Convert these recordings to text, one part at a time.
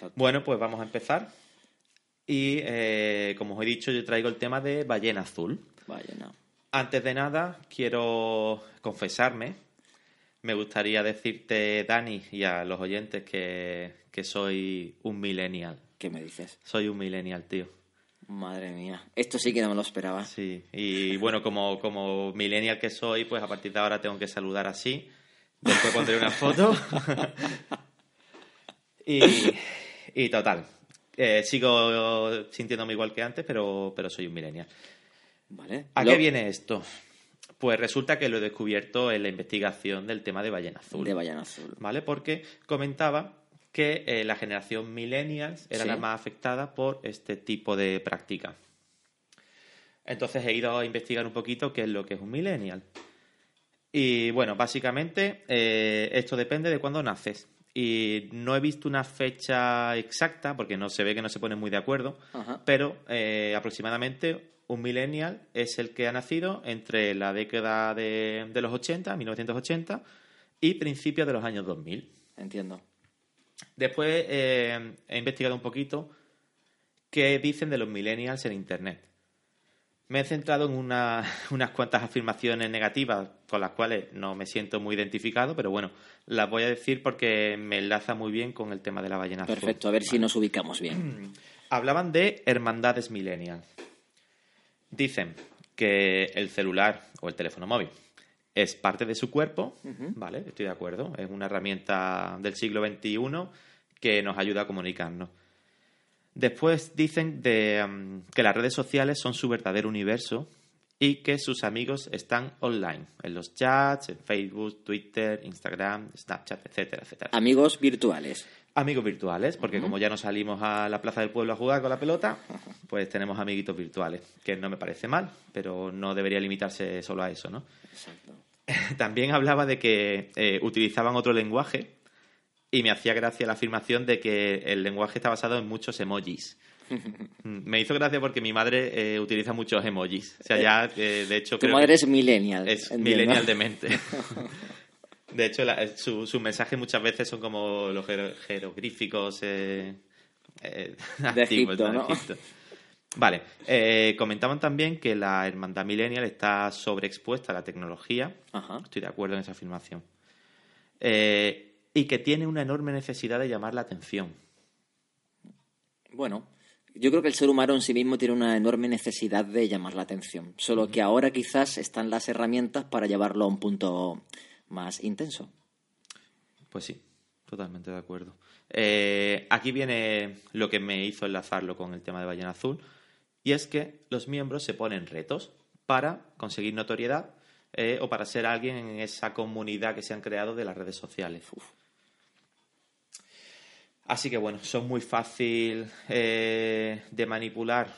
Exacto. Bueno, pues vamos a empezar. Y eh, como os he dicho, yo traigo el tema de ballena azul. No. Antes de nada, quiero confesarme. Me gustaría decirte, Dani, y a los oyentes que, que soy un millennial. ¿Qué me dices? Soy un millennial, tío. Madre mía. Esto sí que no me lo esperaba. Sí, y bueno, como, como millennial que soy, pues a partir de ahora tengo que saludar así. Después pondré una foto. y, y total. eh, sigo sintiéndome igual que antes, pero, pero soy un millennial. Vale. ¿A Lo- qué viene esto? Pues resulta que lo he descubierto en la investigación del tema de ballena azul. De Ballena Azul. ¿Vale? Porque comentaba que eh, la generación millennials era Sí. la más afectada por este tipo de práctica. Entonces he ido a investigar un poquito qué es lo que es un millennial. Y bueno, básicamente eh, esto depende de cuándo naces. Y no he visto una fecha exacta, porque no se ve que no se ponen muy de acuerdo, Ajá. pero eh, aproximadamente un millennial es el que ha nacido entre la década de, de los 80, 1980, y principios de los años 2000. Entiendo. Después eh, he investigado un poquito qué dicen de los millennials en Internet. Me he centrado en una- unas cuantas afirmaciones negativas con las cuales no me siento muy identificado, pero bueno, las voy a decir porque me enlaza muy bien con el tema de la ballena azul. Perfecto, a ver si nos ubicamos bien. Hablaban de hermandades millennials. Dicen que el celular o el teléfono móvil es parte de su cuerpo, ¿vale? Estoy de acuerdo. Es una herramienta del siglo XXI que nos ayuda a comunicarnos. Después dicen de, mm, que las redes sociales son su verdadero universo y que sus amigos están online, en los chats, en Facebook, Twitter, Instagram, Snapchat, etcétera, etcétera. Amigos virtuales. Amigos virtuales, porque como ya no salimos a la plaza del pueblo a jugar con la pelota, pues tenemos amiguitos virtuales, que no me parece mal, pero no debería limitarse solo a eso, ¿no? Exacto. También hablaba de que eh, utilizaban otro lenguaje y me hacía gracia la afirmación de que el lenguaje está basado en muchos emojis. Me hizo gracia porque mi madre eh, utiliza muchos emojis. O sea, ya, eh, de hecho, Tu creo madre que- es millennial. es entiendo. millennial de mente. De hecho, la- su, sus mensajes muchas veces son como los jero- jeroglíficos eh, eh, De antiguos, Egipto. Egipto. Vale, eh, comentaban también que la hermandad millennial está sobreexpuesta a la tecnología. Ajá. Estoy de acuerdo en esa afirmación. Eh, y que tiene una enorme necesidad de llamar la atención. Bueno, yo creo que el ser humano en sí mismo tiene una enorme necesidad de llamar la atención. Solo que ahora quizás están las herramientas para llevarlo a un punto más intenso. Pues sí, totalmente de acuerdo. Eh, aquí viene lo que me hizo enlazarlo con el tema de Ballena Azul, y es que los miembros se ponen retos para conseguir notoriedad eh, o para ser alguien en esa comunidad que se han creado de las redes sociales. Así que bueno, son muy fácil eh, de manipular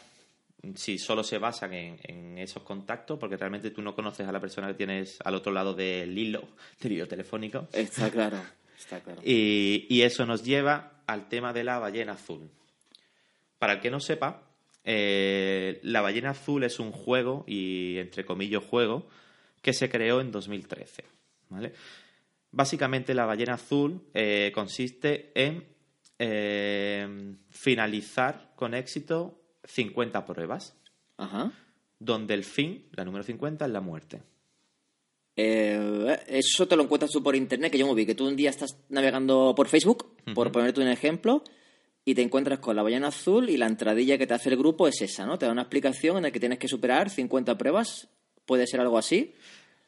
si solo se basan en, en esos contactos, porque realmente tú no conoces a la persona que tienes al otro lado del hilo, del hilo telefónico. Está claro, está claro. Y, y eso nos lleva al tema de la ballena azul. Para el que no sepa, eh, la ballena azul es un juego, y entre comillas juego, que se creó en 2013. ¿vale? Básicamente la ballena azul eh, consiste en eh, finalizar con éxito 50 pruebas, Ajá. donde el fin, la número 50, es la muerte. Eh, eso te lo encuentras tú por internet, que yo me vi que tú un día estás navegando por Facebook, por ponerte un ejemplo, y te encuentras con la ballena azul y la entradilla que te hace el grupo es esa, ¿no? Te da una explicación en la que tienes que superar 50 pruebas. ¿Puede ser algo así?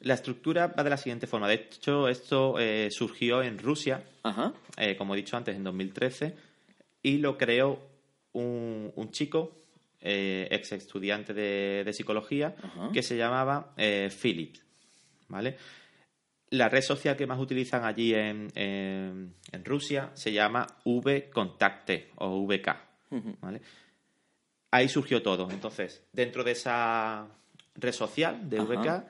La estructura va de la siguiente forma. De hecho, esto eh, surgió en Rusia Ajá. eh, como he dicho antes, en 2013, y lo creó un, un chico, eh, ex estudiante de, de psicología, Ajá. que se llamaba Philip. ¿Vale? La red social que más utilizan allí en, en- en Rusia se llama VKontakte o VK. ¿vale? Ahí surgió todo. Entonces, dentro de esa red social de Ajá. VK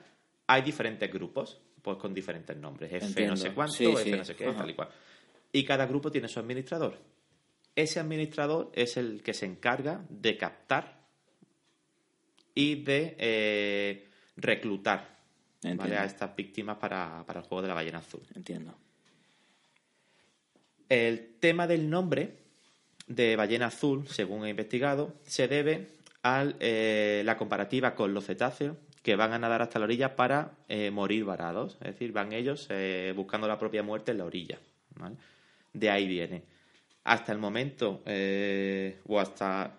hay diferentes grupos, pues con diferentes nombres. F no sé cuánto, Sí, F sí. no sé qué, Ajá. tal y cual. Y cada grupo tiene su administrador. Ese administrador es el que se encarga de captar y de eh, reclutar a estas víctimas para, para el juego de la ballena azul. Entiendo. El tema del nombre de ballena azul, según he investigado, se debe a la comparativa con los cetáceos que van a nadar hasta la orilla para morir varados. Es decir, van ellos buscando la propia muerte en la orilla. De ahí viene. Hasta el momento, o hasta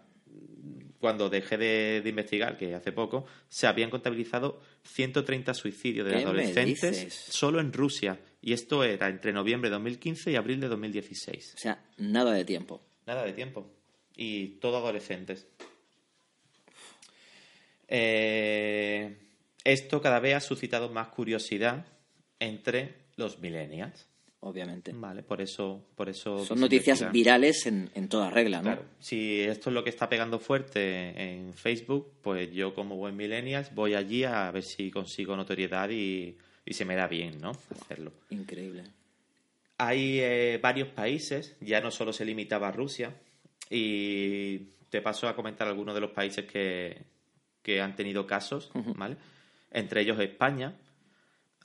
cuando dejé de, investigar, que hace poco, se habían contabilizado 130 suicidios de adolescentes solo en Rusia. Y esto era entre noviembre de 2015 y abril de 2016. O sea, nada de tiempo. Nada de tiempo. Y todo adolescentes. Eh, esto cada vez ha suscitado más curiosidad entre los millennials obviamente. Vale, por eso... Por eso Son noticias virales en, en, toda regla, ¿no? Claro. Si esto es lo que está pegando fuerte en Facebook, pues yo como buen millennials voy allí a ver si consigo notoriedad y, y se me da bien, ¿no? Hacerlo. Increíble. Hay eh, varios países, ya no solo se limitaba a Rusia, y te paso a comentar algunos de los países que, que han tenido casos, ¿vale? Entre ellos España,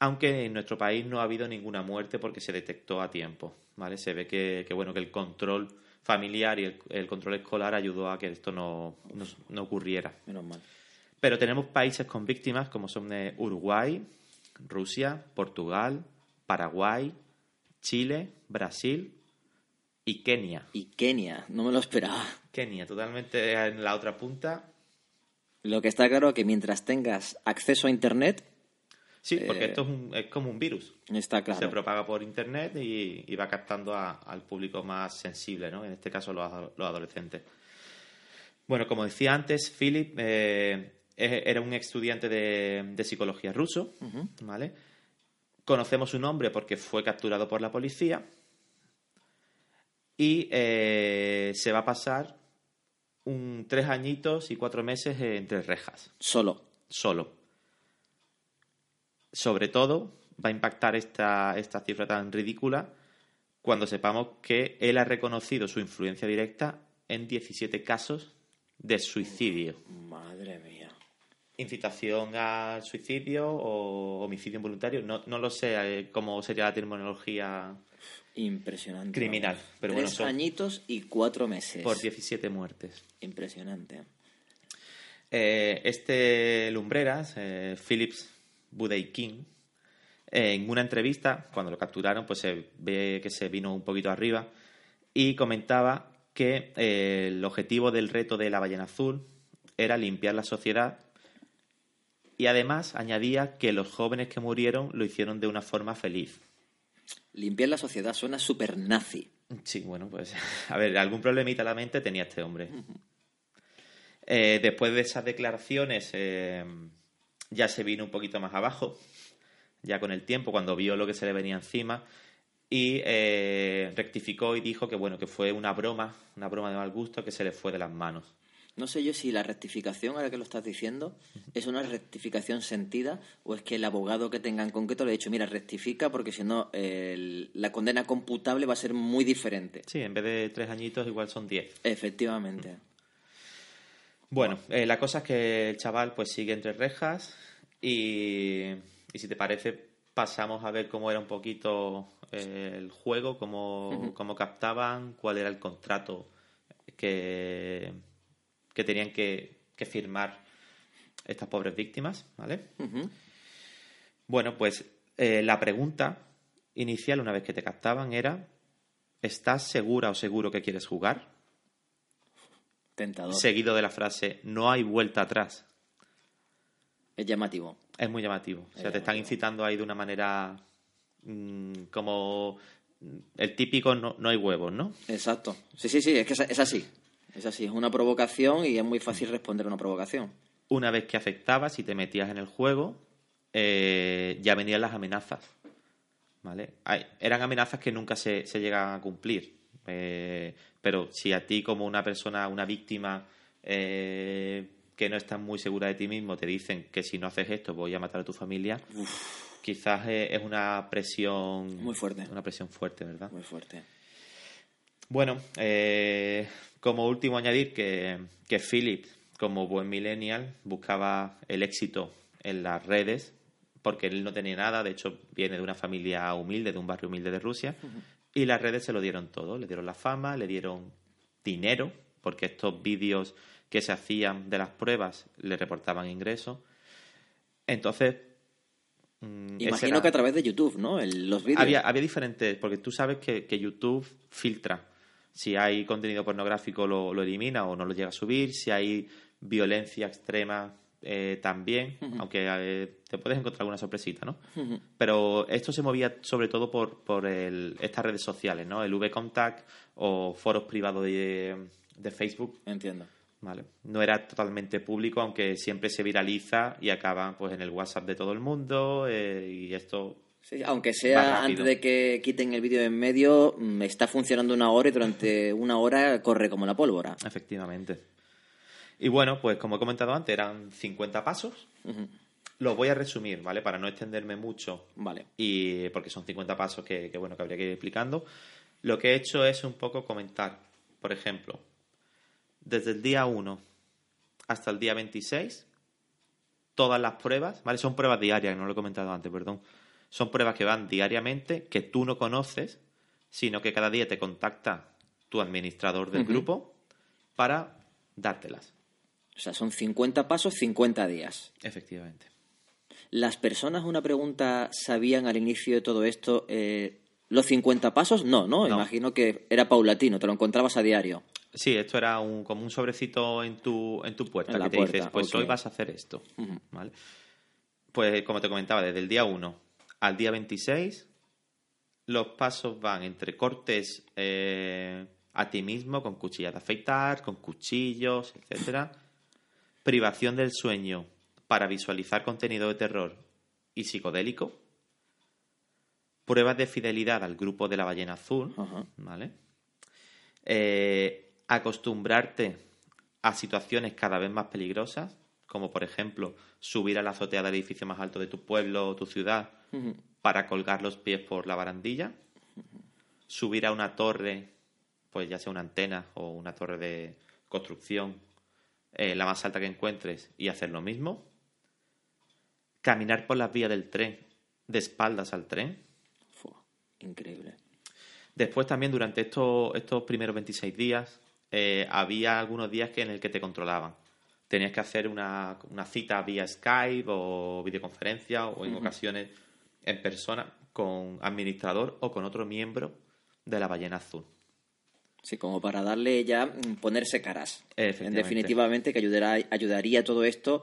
aunque en nuestro país no ha habido ninguna muerte porque se detectó a tiempo, ¿vale? Se ve que, bueno, que el control familiar y el, control escolar ayudó a que esto no, ocurriera. Menos mal. Pero tenemos países con víctimas como son Uruguay, Rusia, Portugal, Paraguay, Chile, Brasil y Kenia. Y Kenia, no me lo esperaba. Kenia, totalmente en la otra punta. Lo que está claro es que mientras tengas acceso a Internet, Sí, porque eh, esto es, como un virus. Está claro. Se propaga por internet y, va captando al público más sensible, ¿no? En este caso los, adolescentes. Bueno, como decía antes, Philip eh, era un estudiante de, psicología ruso, ¿vale? Conocemos su nombre porque fue capturado por la policía y eh, se va a pasar un tres añitos y cuatro meses entre rejas. Solo. Solo sobre todo va a impactar esta, esta cifra tan ridícula cuando sepamos que él ha reconocido su influencia directa en 17 casos de suicidio. Madre mía. Incitación al suicidio o homicidio involuntario, no, no lo sé eh, cómo sería la terminología Impresionante. criminal. Pero Tres añitos y cuatro meses. Por 17 muertes. Impresionante. Eh, este Lumbreras, eh, Phillips King, en una entrevista, cuando lo capturaron, pues se ve que se vino un poquito arriba y comentaba que eh, el objetivo del reto de la ballena azul era limpiar la sociedad y además añadía que los jóvenes que murieron lo hicieron de una forma feliz. Limpiar la sociedad suena súper nazi. Sí, bueno, pues a ver, algún problemita a la mente tenía este hombre. Eh, después de esas declaraciones, eh, ya se vino un poquito más abajo, ya con el tiempo, cuando vio lo que se le venía encima, y eh, rectificó y dijo que bueno, que fue una broma, una broma de mal gusto que se le fue de las manos. No sé yo si la rectificación, ahora que lo estás diciendo, es una rectificación sentida o es que el abogado que tenga en concreto le ha dicho, mira, rectifica porque si no la condena computable va a ser muy diferente. Sí, en vez de tres añitos igual son diez. Efectivamente. Bueno, eh, la cosa es que el chaval pues sigue entre rejas y, si te parece pasamos a ver cómo era un poquito eh, el juego, cómo, captaban, cuál era el contrato que, que tenían que, firmar estas pobres víctimas, ¿vale? Bueno, pues eh, la pregunta inicial una vez que te captaban era ¿estás segura o seguro que quieres jugar? Seguido de la frase, no hay vuelta atrás. Es llamativo. Es muy llamativo. o sea, te están incitando ahí de una manera mm, como el típico no, no, hay huevos, ¿no? Exacto. Sí, sí, sí, es que es, así. Es así, es una provocación y es muy fácil responder a una provocación. Una vez que afectabas y te metías en el juego, eh, ya venían las amenazas. ¿Vale? eran amenazas que nunca se, se llegan a cumplir. Eh, pero si a ti como una persona, una víctima eh, que no está muy segura de ti mismo, te dicen que si no haces esto voy a matar a tu familia, quizás es una presión... Muy fuerte. Una presión fuerte, ¿verdad? Muy fuerte. Bueno, eh, como último añadir que, que Philip, como buen millennial, buscaba el éxito en las redes porque él no tenía nada, de hecho viene de una familia humilde, de un barrio humilde de Rusia, y las redes se lo dieron todo, le dieron la fama, le dieron dinero, porque estos vídeos que se hacían de las pruebas le reportaban ingresos. Entonces, mm, Imagino era- que a través de YouTube, ¿no? El- los vídeos. había, había diferentes, porque tú sabes que, que YouTube filtra. Si hay contenido pornográfico lo, lo elimina o no lo llega a subir. Si hay violencia extrema eh, también, aunque eh, te puedes encontrar alguna sorpresita, ¿no? Pero esto se movía sobre todo por, por el- estas redes sociales, ¿no? El V-Contact o foros privados de, de Facebook, Entiendo. ¿vale? No era totalmente público, aunque siempre se viraliza y acaba pues en el WhatsApp de todo el mundo eh, y esto Sí, aunque sea antes de que quiten el vídeo de en medio, mm, está funcionando una hora y durante una hora corre como la pólvora. Efectivamente. Y bueno, pues como he comentado antes, eran 50 pasos. Los voy a resumir, ¿vale? Para no extenderme mucho. Vale. Y porque son 50 pasos que, que, bueno, que habría que ir explicando. Lo que he hecho es un poco comentar, por ejemplo, desde el día 1 hasta el día 26, todas las pruebas, ¿vale? Son pruebas diarias, no lo he comentado antes, perdón. Son pruebas que van diariamente, que tú no conoces, sino que cada día te contacta tu administrador del grupo para dártelas. O sea, son 50 pasos, 50 días. Efectivamente. ¿Las personas, una pregunta, sabían al inicio de todo esto eh, los 50 pasos? No, no, No. Imagino que era paulatino, te lo encontrabas a diario. Sí, esto era un, como un sobrecito en tu, en tu puerta En que te puerta, dices, pues hoy vas a hacer esto. ¿Vale? Pues como te comentaba, desde el día 1 al día 26, los pasos van entre cortes eh, a ti mismo con cuchillas de afeitar, con cuchillos, etcétera, privación del sueño para visualizar contenido de terror y psicodélico, pruebas de fidelidad al grupo de la ballena azul. ¿vale? Eh, acostumbrarte a situaciones cada vez más peligrosas, como por ejemplo subir a la azotea del edificio más alto de tu pueblo o tu ciudad para colgar los pies por la barandilla, subir a una torre, pues ya sea una antena o una torre de construcción, eh, la más alta que encuentres y hacer lo mismo, caminar por las vías del tren de espaldas al tren, increíble. Después también durante estos, estos primeros 26 días eh, había algunos días que en el que te controlaban. Tenías que hacer una, una cita vía Skype o videoconferencia o en ocasiones en persona con administrador o con otro miembro de la ballena azul. Sí, como para darle ya, mm, ponerse caras. En definitivamente que ayudará, ayudaría todo esto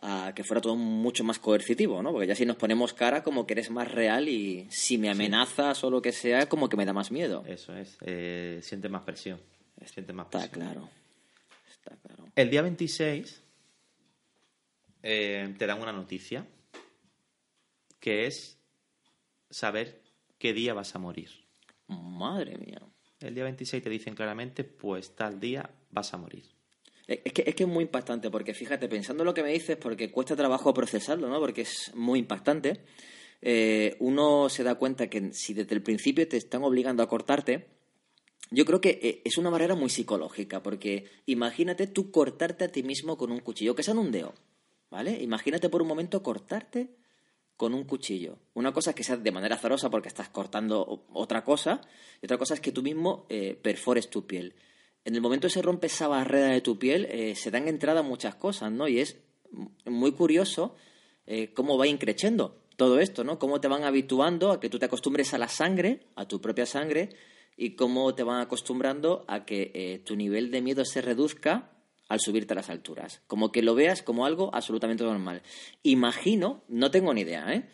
a que fuera todo mucho más coercitivo, ¿no? Porque ya si nos ponemos cara como que eres más real y si me amenazas o lo que sea, como que me da más miedo. Eso es, eh, sientes más presión. Sientes más Está presión. claro. Está claro. El día 26 eh, te dan una noticia que es saber qué día vas a morir. Madre mía. El día 26 te dicen claramente, pues tal día vas a morir. Es que, es que es muy impactante, porque fíjate, pensando lo que me dices, porque cuesta trabajo procesarlo, ¿no? Porque es muy impactante. eh, uno se da cuenta que si desde el principio te están obligando a cortarte, yo creo que eh, es una barrera muy psicológica, porque imagínate tú cortarte a ti mismo con un cuchillo, que sea en un dedo, ¿vale? Imagínate por un momento cortarte con un cuchillo. Una cosa es que sea de manera azarosa porque estás cortando otra cosa, y otra cosa es que tú mismo eh, perfores tu piel. En el momento que se rompe esa barrera de tu piel, eh, se dan entrada muchas cosas, ¿no? Y es muy curioso eh, cómo va increciendo todo esto, ¿no? Cómo te van habituando a que tú te acostumbres a la sangre, a tu propia sangre, y cómo te van acostumbrando a que tu nivel de miedo se reduzca al subirte a las alturas. Como que lo veas como algo absolutamente normal. Imagino, no tengo ni idea, ¿eh?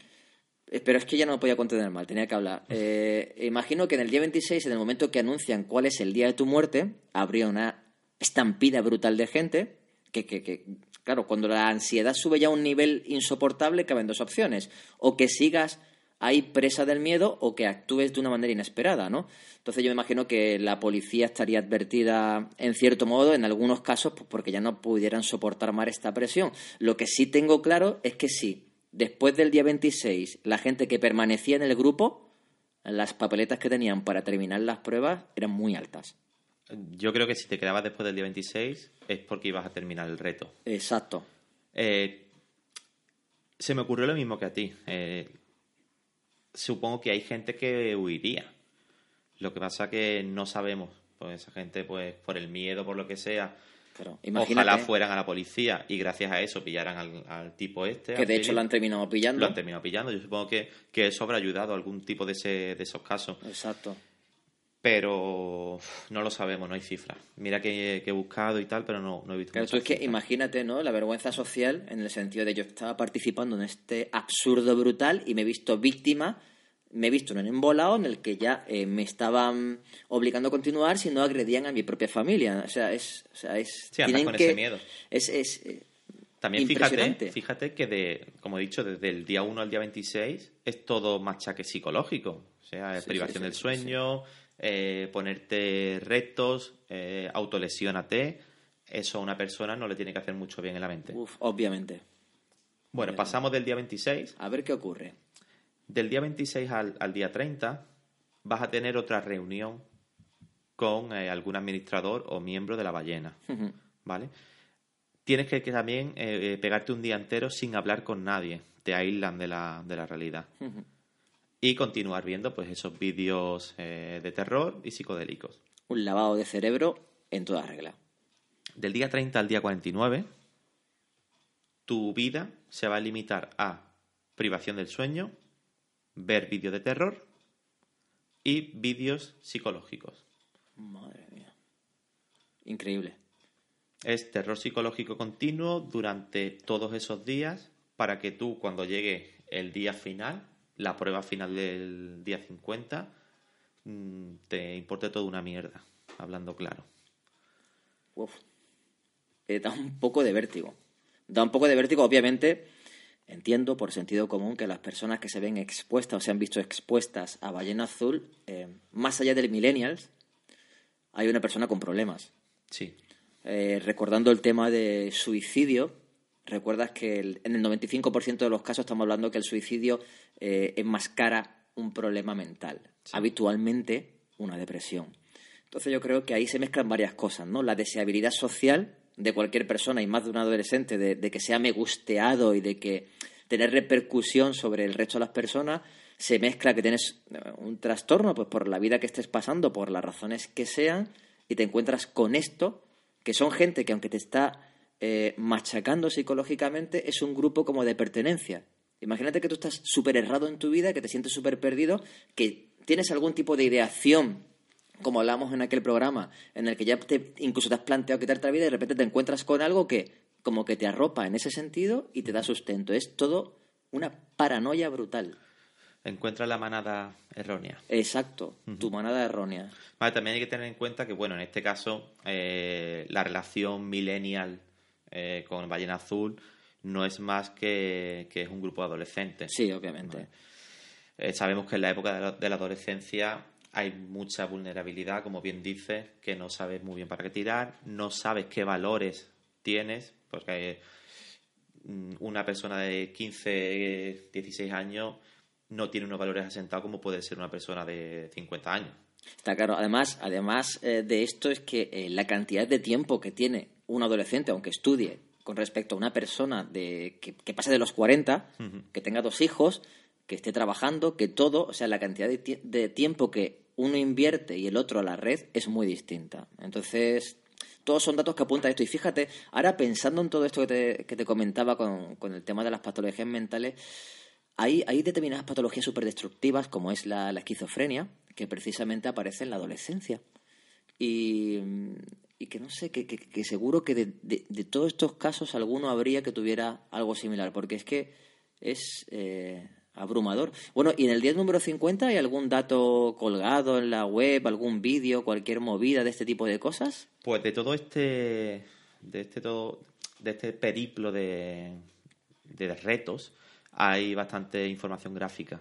Eh, Pero es que ya no me podía contener mal, tenía que hablar. Eh, imagino que en el día 26, en el momento que anuncian cuál es el día de tu muerte, habría una estampida brutal de gente que, que, que, claro, cuando la ansiedad sube ya a un nivel insoportable, caben dos opciones. O que sigas ahí presa del miedo o que actúes de una manera inesperada, ¿no? Entonces yo me imagino que la policía estaría advertida en cierto modo en algunos casos pues, porque ya no pudieran soportar más esta presión. Lo que sí tengo claro es que sí, después del día 26, la gente que permanecía en el grupo, las papeletas que tenían para terminar las pruebas eran muy altas. Yo creo que si te quedabas después del día 26 es porque ibas a terminar el reto. Exacto. Eh, se me ocurrió lo mismo que a ti. Eh, supongo que hay gente que huiría. Lo que pasa que no sabemos, Pues esa gente, pues por el miedo, por lo que sea, ojalá fueran a la policía y gracias a eso pillaran al, al tipo este. que de hecho lo han terminado pillando. Lo han terminado pillando. Yo supongo que, que eso habrá ayudado a algún tipo de, ese, de esos casos. Exacto. Pero no lo sabemos, no hay cifras. Mira que, que he buscado y tal, pero no, no he visto tú muchas es que cifras. imagínate, ¿no? La vergüenza social en el sentido de yo estaba participando en este absurdo brutal y me he visto víctima, me he visto en un embolado en el que ya eh, me estaban obligando a continuar si no agredían a mi propia familia. O sea, es... O sea, es Sí, andas tienen con que- ese miedo. Es, es, eh, También fíjate, fíjate que, de, como he dicho, desde el día 1 al día 26 es todo machaque psicológico. O sea, es Sí, privación sí, del sueño, eh, ponerte retos, eh, autolesiónate. Eso a una persona no le tiene que hacer mucho bien en la mente. uf, obviamente. Bueno, pasamos del día 26. A ver qué ocurre. Del día 26 al, al día 30 vas a tener otra reunión con eh, algún administrador o miembro de la ballena. ¿Vale? Tienes que, que también eh, pegarte un día entero sin hablar con nadie. Te aíslan de la, de la realidad. Y continuar viendo pues esos vídeos eh, de terror y psicodélicos. Un lavado de cerebro en toda regla. Del día 30 al día 49, tu vida se va a limitar a privación del sueño, ver vídeos de terror y vídeos psicológicos. Madre mía. Increíble. Es terror psicológico continuo durante todos esos días para que tú cuando llegue el día final, la prueba final del día 50, mm, te importe toda una mierda, hablando claro. Uf. Eh, da un poco de vértigo. Da un poco de vértigo, obviamente. Entiendo por sentido común que las personas que se ven expuestas o se han visto expuestas a ballena azul, eh, más allá del millennials, hay una persona con problemas. Sí, Eh, recordando el tema de suicidio, recuerdas que el- en el 95% de los casos estamos hablando que el suicidio eh, enmascara un problema mental, habitualmente una depresión. Entonces yo creo que ahí se mezclan varias cosas, ¿no? La deseabilidad social de cualquier persona y más de un adolescente de, de que sea me gusteado y de que tener repercusión sobre el resto de las personas se mezcla que tienes eh, un trastorno pues por la vida que estés pasando, por las razones que sean y te encuentras con esto que son gente que aunque te está eh, machacando psicológicamente, es un grupo como de pertenencia. Imagínate que tú estás súper errado en tu vida, que te sientes súper perdido, que tienes algún tipo de ideación, como hablamos en aquel programa, en el que ya te, incluso te has planteado quitarte la vida y de repente te encuentras con algo que como que te arropa en ese sentido y te da sustento. Es todo una paranoia brutal. encuentra la manada errónea. Exacto, tu manada errónea. Vale, también hay que tener en cuenta que, bueno, en este caso, eh, la relación millennial eh, con Ballena Azul no es más que, que es un grupo de adolescentes. Sí, obviamente. Eh, sabemos que en la época de la, de la adolescencia hay mucha vulnerabilidad, como bien dices, que no sabes muy bien para qué tirar, no sabes qué valores tienes, porque mm, una persona de 15, 16 años no tiene unos valores asentados como puede ser una persona de 50 años. Está claro. Además, además eh, de esto es que la cantidad de tiempo que tiene un adolescente, aunque estudie, con respecto a una persona de, que, que pase de los 40, que tenga dos hijos, que esté trabajando, que todo, o sea, la cantidad de, tie- de tiempo que uno invierte y el otro a la red es muy distinta. Entonces, todos son datos que apuntan a esto. Y fíjate, ahora pensando en todo esto que te, que te comentaba con, con el tema de las patologías mentales, hay, hay determinadas patologías súper destructivas, como es la, la esquizofrenia, que precisamente aparece en la adolescencia. Y, y que no sé, que, que- que seguro que de, de- de todos estos casos alguno habría que tuviera algo similar, porque es que es eh, abrumador. Bueno, y en el día número 50 hay algún dato colgado en la web, algún vídeo, cualquier movida de este tipo de cosas. Pues de todo este, de este todo, de este periplo de, de retos, hay bastante información gráfica.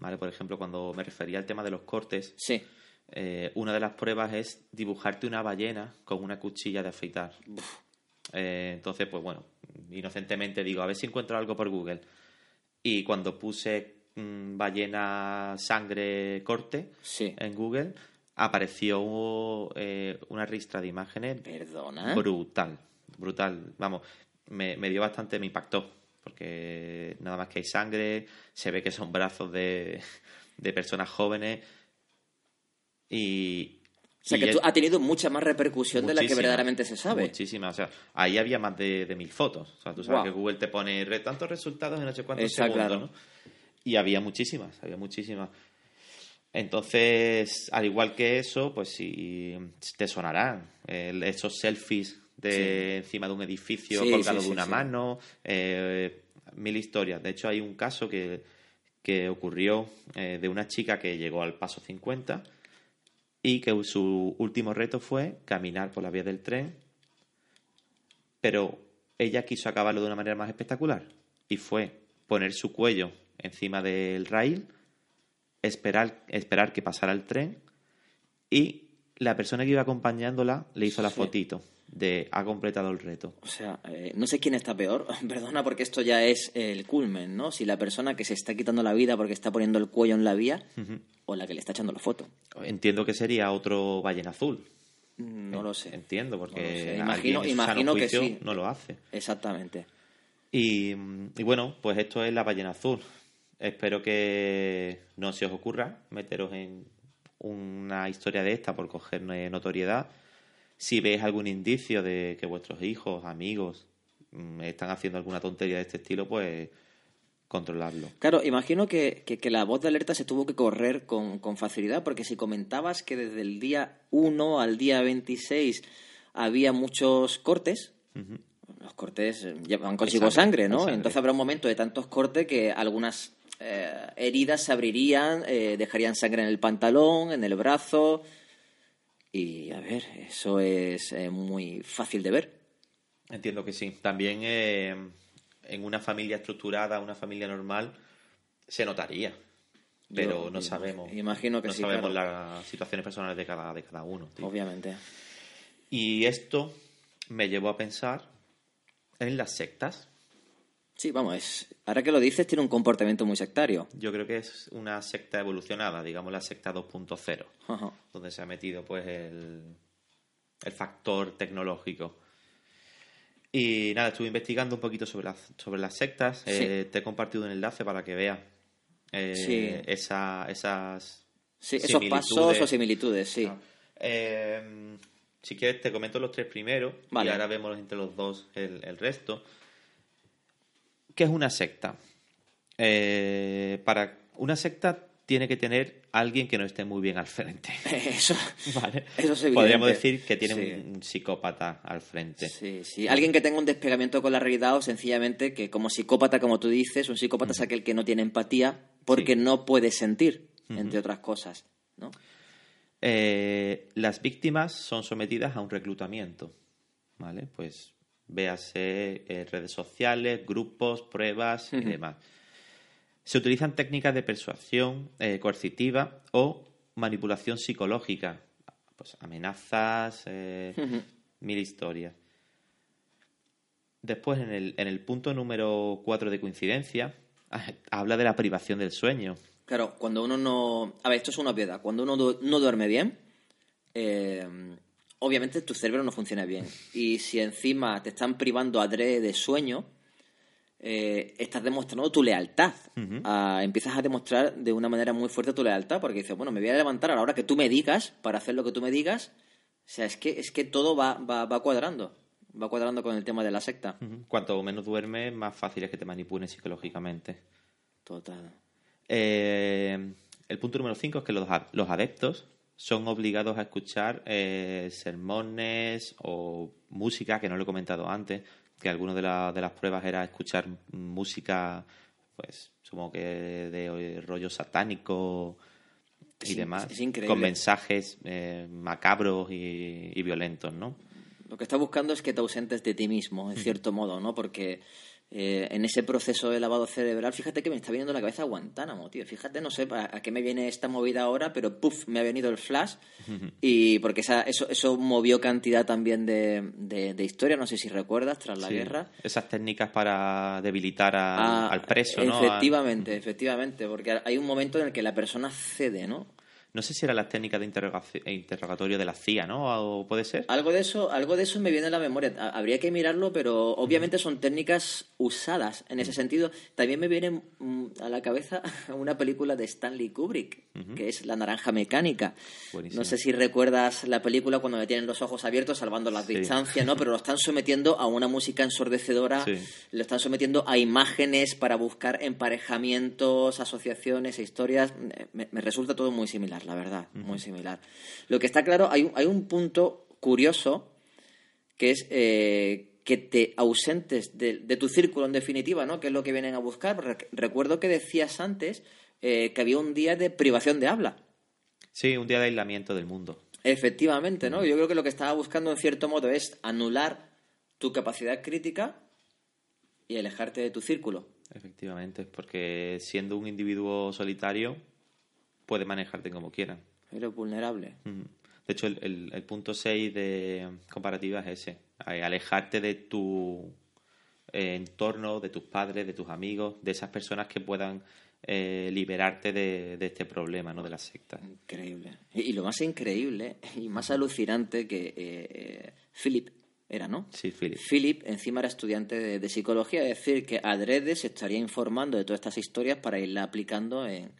¿Vale? Por ejemplo, cuando me refería al tema de los cortes, Sí. Eh, una de las pruebas es dibujarte una ballena con una cuchilla de afeitar. Eh, entonces, pues bueno, inocentemente digo, a ver si encuentro algo por Google. Y cuando puse mm, ballena sangre corte Sí. en Google, apareció eh, una ristra de imágenes Perdona. brutal, brutal. Vamos, me, me dio bastante, me impactó, porque nada más que hay sangre, se ve que son brazos de, de personas jóvenes y, O sea, que tú- ha tenido mucha más repercusión de la que verdaderamente se sabe. Muchísima. O sea, ahí había más de, de mil fotos. O sea, tú sabes que Google te pone tantos resultados en no sé cuántos Está segundos, claro. ¿no? Y había muchísimas, había muchísimas. Entonces, al igual que eso, pues sí, te sonarán esos selfies de encima de un edificio Sí, colgado sí, de una mano, eh, mil historias. De hecho, hay un caso que, que ocurrió eh, de una chica que llegó al paso 50 y que su último reto fue caminar por la vía del tren, pero ella quiso acabarlo de una manera más espectacular y fue poner su cuello encima del rail, esperar, esperar que pasara el tren y la persona que iba acompañándola le hizo la fotito de ha completado el reto. O sea, eh, no sé quién está peor, perdona, porque esto ya es el culmen, ¿no? Si la persona que se está quitando la vida porque está poniendo el cuello en la vía o la que le está echando la foto. Entiendo que sería otro ballena azul. Mm, No lo sé. Entiendo, porque No Imagino- imagino que sí. no lo hace. Exactamente. Y, y bueno, pues esto es la ballena azul. Espero que no se os ocurra meteros en una historia de esta por coger notoriedad. Si veis algún indicio de que vuestros hijos, amigos, mm, están haciendo alguna tontería de este estilo, pues controlarlo. Claro, imagino que, que- que la voz de alerta se tuvo que correr con, con facilidad, porque si comentabas que desde el día 1 al día 26 había muchos cortes, los cortes eh, llevan consigo sangre, ¿no? sangre. Entonces habrá un momento de tantos cortes que algunas eh, heridas se abrirían, eh, dejarían sangre en el pantalón, en el brazo. Y a ver, eso es eh, muy fácil de ver. Entiendo que sí. También eh, en una familia estructurada, una familia normal, se notaría. Pero Yo no sabemos. imagino que no sí, sabemos claro. las situaciones personales de cada, de cada uno. tío. Obviamente. Y esto me llevó a pensar en las sectas. Sí, vamos, es, ahora que lo dices, tiene un comportamiento muy sectario. Yo creo que es una secta evolucionada, digamos la secta 2.0, Ajá. donde se ha metido pues el, el factor tecnológico. Y nada, estuve investigando un poquito sobre las, sobre las sectas. Sí. Eh, te he compartido un enlace para que veas eh, Sí. esa- esas Sí, esos pasos o similitudes, sí. Eh, si quieres, te comento los tres primeros Vale. y ahora vemos entre los dos el, el resto. ¿Qué es una secta? Eh, para una secta tiene que tener alguien que no esté muy bien al frente. Eso, ¿vale? eso es. Podríamos decir que tiene Sí. un, psicópata al frente. Sí, sí. Alguien que tenga un despegamiento con la realidad o sencillamente que como psicópata, como tú dices, un psicópata es aquel que no tiene empatía porque Sí. no puede sentir, entre otras cosas, ¿no? Eh, las víctimas son sometidas a un reclutamiento, ¿vale? Pues véase eh, redes sociales, grupos, pruebas y demás. Se utilizan técnicas de persuasión eh, coercitiva o manipulación psicológica, pues amenazas, eh, mil historias. Después, en el, en el punto número 4 de coincidencia, habla de la privación del sueño. Claro, cuando uno no... A ver, esto es una obviedad. Cuando uno no duerme bien, eh, obviamente tu cerebro no funciona bien. Y si encima te están privando adrede de sueño, eh, estás demostrando tu lealtad. Ah, empiezas a demostrar de una manera muy fuerte tu lealtad, porque dices, bueno, me voy a levantar a la hora que tú me digas, para hacer lo que tú me digas. O sea, es que, es que todo va, va, va cuadrando. Va cuadrando con el tema de la secta. Cuanto menos duermes, más fácil es que te manipulen psicológicamente. Total. Eh, el punto número 5 es que los, los adeptos son obligados a escuchar eh, sermones o música, que no lo he comentado antes, que alguna de, la- de las pruebas era escuchar música, pues supongo que de rollo satánico y demás, con mensajes eh, macabros y, y violentos, ¿no? Lo que estás buscando es que te ausentes de ti mismo, en cierto modo, ¿no? Porque eh, en ese proceso de lavado cerebral, fíjate que me está viniendo a la cabeza Guantánamo, tío. Fíjate, no sé a, a qué me viene esta movida ahora, pero puff, me ha venido el flash. Y porque esa- eso, eso movió cantidad también de, de, de historia, no sé si recuerdas, tras la Sí, guerra. Esas técnicas para debilitar al, Ah, al preso, ¿no? A- Efectivamente, efectivamente, porque hay un momento en el que la persona cede, ¿no? No sé si eran las técnicas de interrogaci- interrogatorio de la CIA, ¿no? ¿O puede ser? Algo de eso, algo de eso me viene a la memoria. Ha- Habría que mirarlo, pero obviamente son técnicas usadas en ese sentido. También me viene mm, a la cabeza una película de Stanley Kubrick, que es La Naranja Mecánica. Buenísimo. No sé si recuerdas la película cuando me tienen los ojos abiertos, salvando las Sí. distancias, ¿no? Pero lo están sometiendo a una música ensordecedora, Sí. lo están sometiendo a imágenes para buscar emparejamientos, asociaciones e historias. Me, me resulta todo muy similar, la verdad, muy similar. Lo que está claro, hay, un- hay un punto curioso que es eh, que te ausentes de, de tu círculo en definitiva, ¿no? Que es lo que vienen a buscar. Rec- Recuerdo que decías antes eh, que había un día de privación de habla. Sí, un día de aislamiento del mundo. Efectivamente, ¿no? Yo creo que lo que estaba buscando en cierto modo es anular tu capacidad crítica y alejarte de tu círculo. Efectivamente, porque siendo un individuo solitario, puede manejarte como quiera. Eres vulnerable. De hecho, el, el- el punto 6 de comparativa es ese, alejarte de tu eh, entorno, de tus padres, de tus amigos, de esas personas que puedan eh, liberarte de, de este problema, ¿no? De la secta. Increíble. Y, y lo más increíble y más alucinante que eh, eh, Philip era, ¿no? Sí, Philip. Philip encima era estudiante de, de psicología, es decir, que adrede se estaría informando de todas estas historias para irla aplicando en...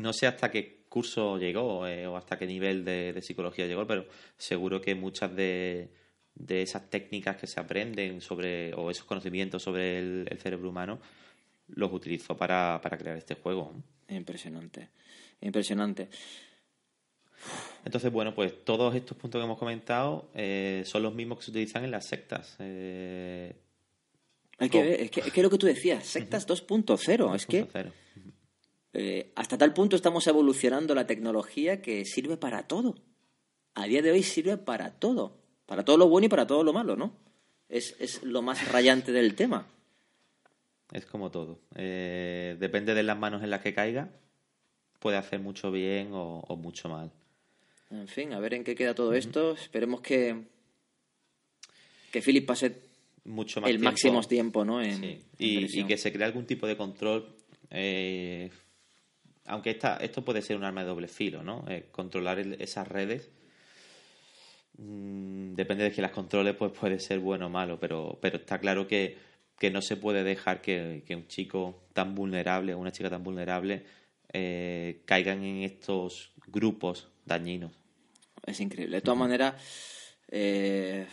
No sé hasta qué curso llegó eh, o hasta qué nivel de, de psicología llegó, pero seguro que muchas de, de esas técnicas que se aprenden sobre, o esos conocimientos sobre el, el cerebro humano, los utilizó para, para crear este juego. Impresionante, impresionante. Entonces, bueno, pues todos estos puntos que hemos comentado eh, son los mismos que se utilizan en las sectas. Eh, Hay que ver, es que, es que lo que tú decías, sectas 2.0, es que 2.0. eh, hasta tal punto estamos evolucionando la tecnología que sirve para todo. A día de hoy sirve para todo, para todo lo bueno y para todo lo malo, ¿no? Es, es lo más rayante del tema. Es como todo. Eh, depende de las manos en las que caiga, puede hacer mucho bien o, o mucho mal. En fin, a ver en qué queda todo esto. Esperemos que, que Philip pase Mucho más el tiempo. máximo tiempo, ¿no? En, Sí. en Y, y que se cree algún tipo de control. eh, aunque esta, esto puede ser un arma de doble filo, ¿no? Eh, controlar esas redes. mm, depende de que las controles, pues puede ser bueno o malo, pero, pero está claro que, que no se puede dejar que, que un chico tan vulnerable una chica tan vulnerable eh, caigan en estos grupos dañinos. Es increíble. De todas maneras, eh,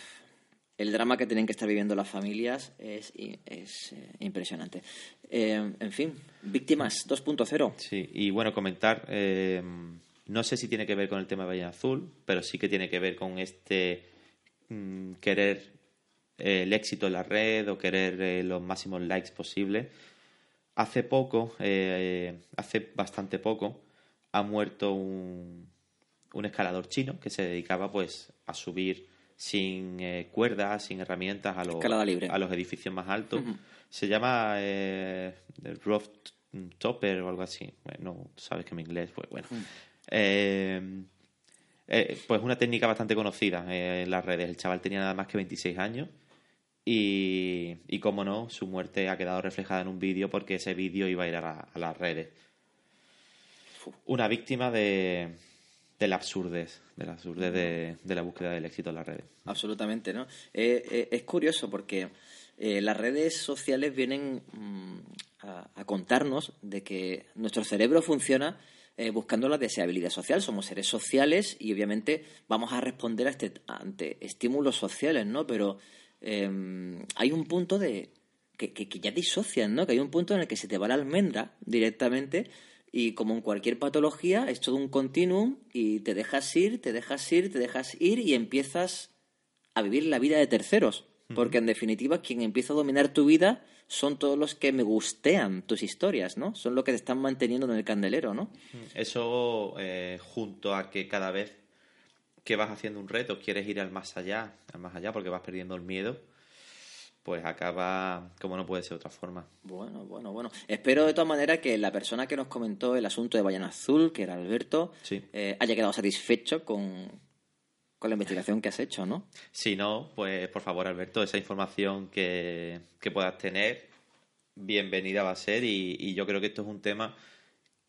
el drama que tienen que estar viviendo las familias es, eh, impresionante. Eh, en fin, víctimas 2.0. Sí, y bueno, comentar, eh, no sé si tiene que ver con el tema de Ballena Azul, pero sí que tiene que ver con este mm, querer el éxito en la red o querer los máximos likes posibles. Hace poco, hace bastante poco, ha muerto un, un escalador chino que se dedicaba pues a subir sin eh, cuerdas, sin herramientas a los, a los edificios más altos. Se llama eh, Roof Topper o algo así. Bueno, sabes que mi inglés, pues bueno. Eh, eh, pues una técnica bastante conocida en las redes. El chaval tenía nada más que 26 años y, y como no, su muerte ha quedado reflejada en un vídeo porque ese vídeo iba a ir a, la- a las redes. Una víctima de, de la absurdez, de la absurdez de, de la búsqueda del éxito en las redes. Absolutamente, ¿no? Eh, eh, es curioso porque eh, las redes sociales vienen mm, a, a contarnos de que nuestro cerebro funciona eh, buscando la deseabilidad social. Somos seres sociales y obviamente vamos a responder a este, ante estímulos sociales, ¿no? Pero eh, hay un punto de que, que, que ya disocian, ¿no? Que hay un punto en el que se te va la almendra directamente y como en cualquier patología es todo un continuum y te dejas ir, te dejas ir, te dejas ir y empiezas a vivir la vida de terceros. Porque en definitiva quien empieza a dominar tu vida son todos los que me gustean tus historias, ¿no? Son los que te están manteniendo en el candelero, ¿no? Eso eh, junto a que cada vez que vas haciendo un reto quieres ir al más allá, al más allá porque vas perdiendo el miedo, pues acaba como no puede ser de otra forma. Bueno, bueno, bueno. Espero de todas maneras que la persona que nos comentó el asunto de Ballena Azul, que era Alberto, Sí. eh, haya quedado satisfecho con, con la investigación que has hecho, ¿no? Si no, pues por favor, Alberto, esa información que, que puedas tener, bienvenida va a ser y, y yo creo que esto es un tema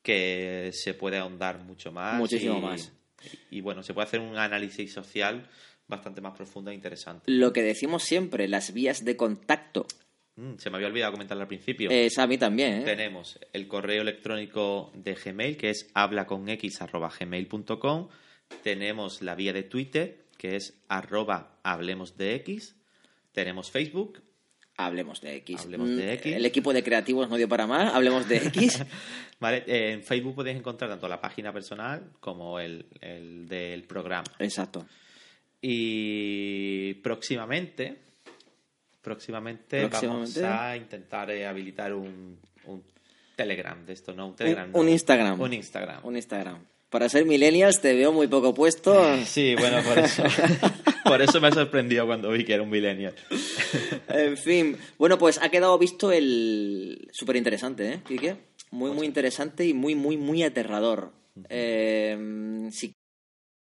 que se puede ahondar mucho más. Muchísimo y- más. Y, bueno, se puede hacer un análisis social bastante más profundo e interesante. Lo que decimos siempre, las vías de contacto. Mm, se me había olvidado comentarlo al principio. Es a mí también, ¿eh? Tenemos el correo electrónico de Gmail, que es hablaconx.gmail.com. Tenemos la vía de Twitter, que es arroba hablemos de X. Tenemos Facebook. Hablemos de X. Hablemos de X. El equipo de creativos no dio para más. Hablemos de X. Vale, en Facebook podéis encontrar tanto la página personal como el, el del programa. Exacto. Y próximamente, próximamente, Próximamente. vamos a intentar eh, habilitar un, un Telegram de esto, no un Telegram. Un- no. un Instagram. Un Instagram. Un Instagram. Para ser millennials te veo muy poco puesto. Sí, bueno, por eso, por eso me sorprendió cuando vi que era un millennial. En fin. Bueno, pues ha quedado visto el... Súper interesante, ¿eh, Quique? Muy, muy interesante y muy, muy, muy aterrador. Eh, si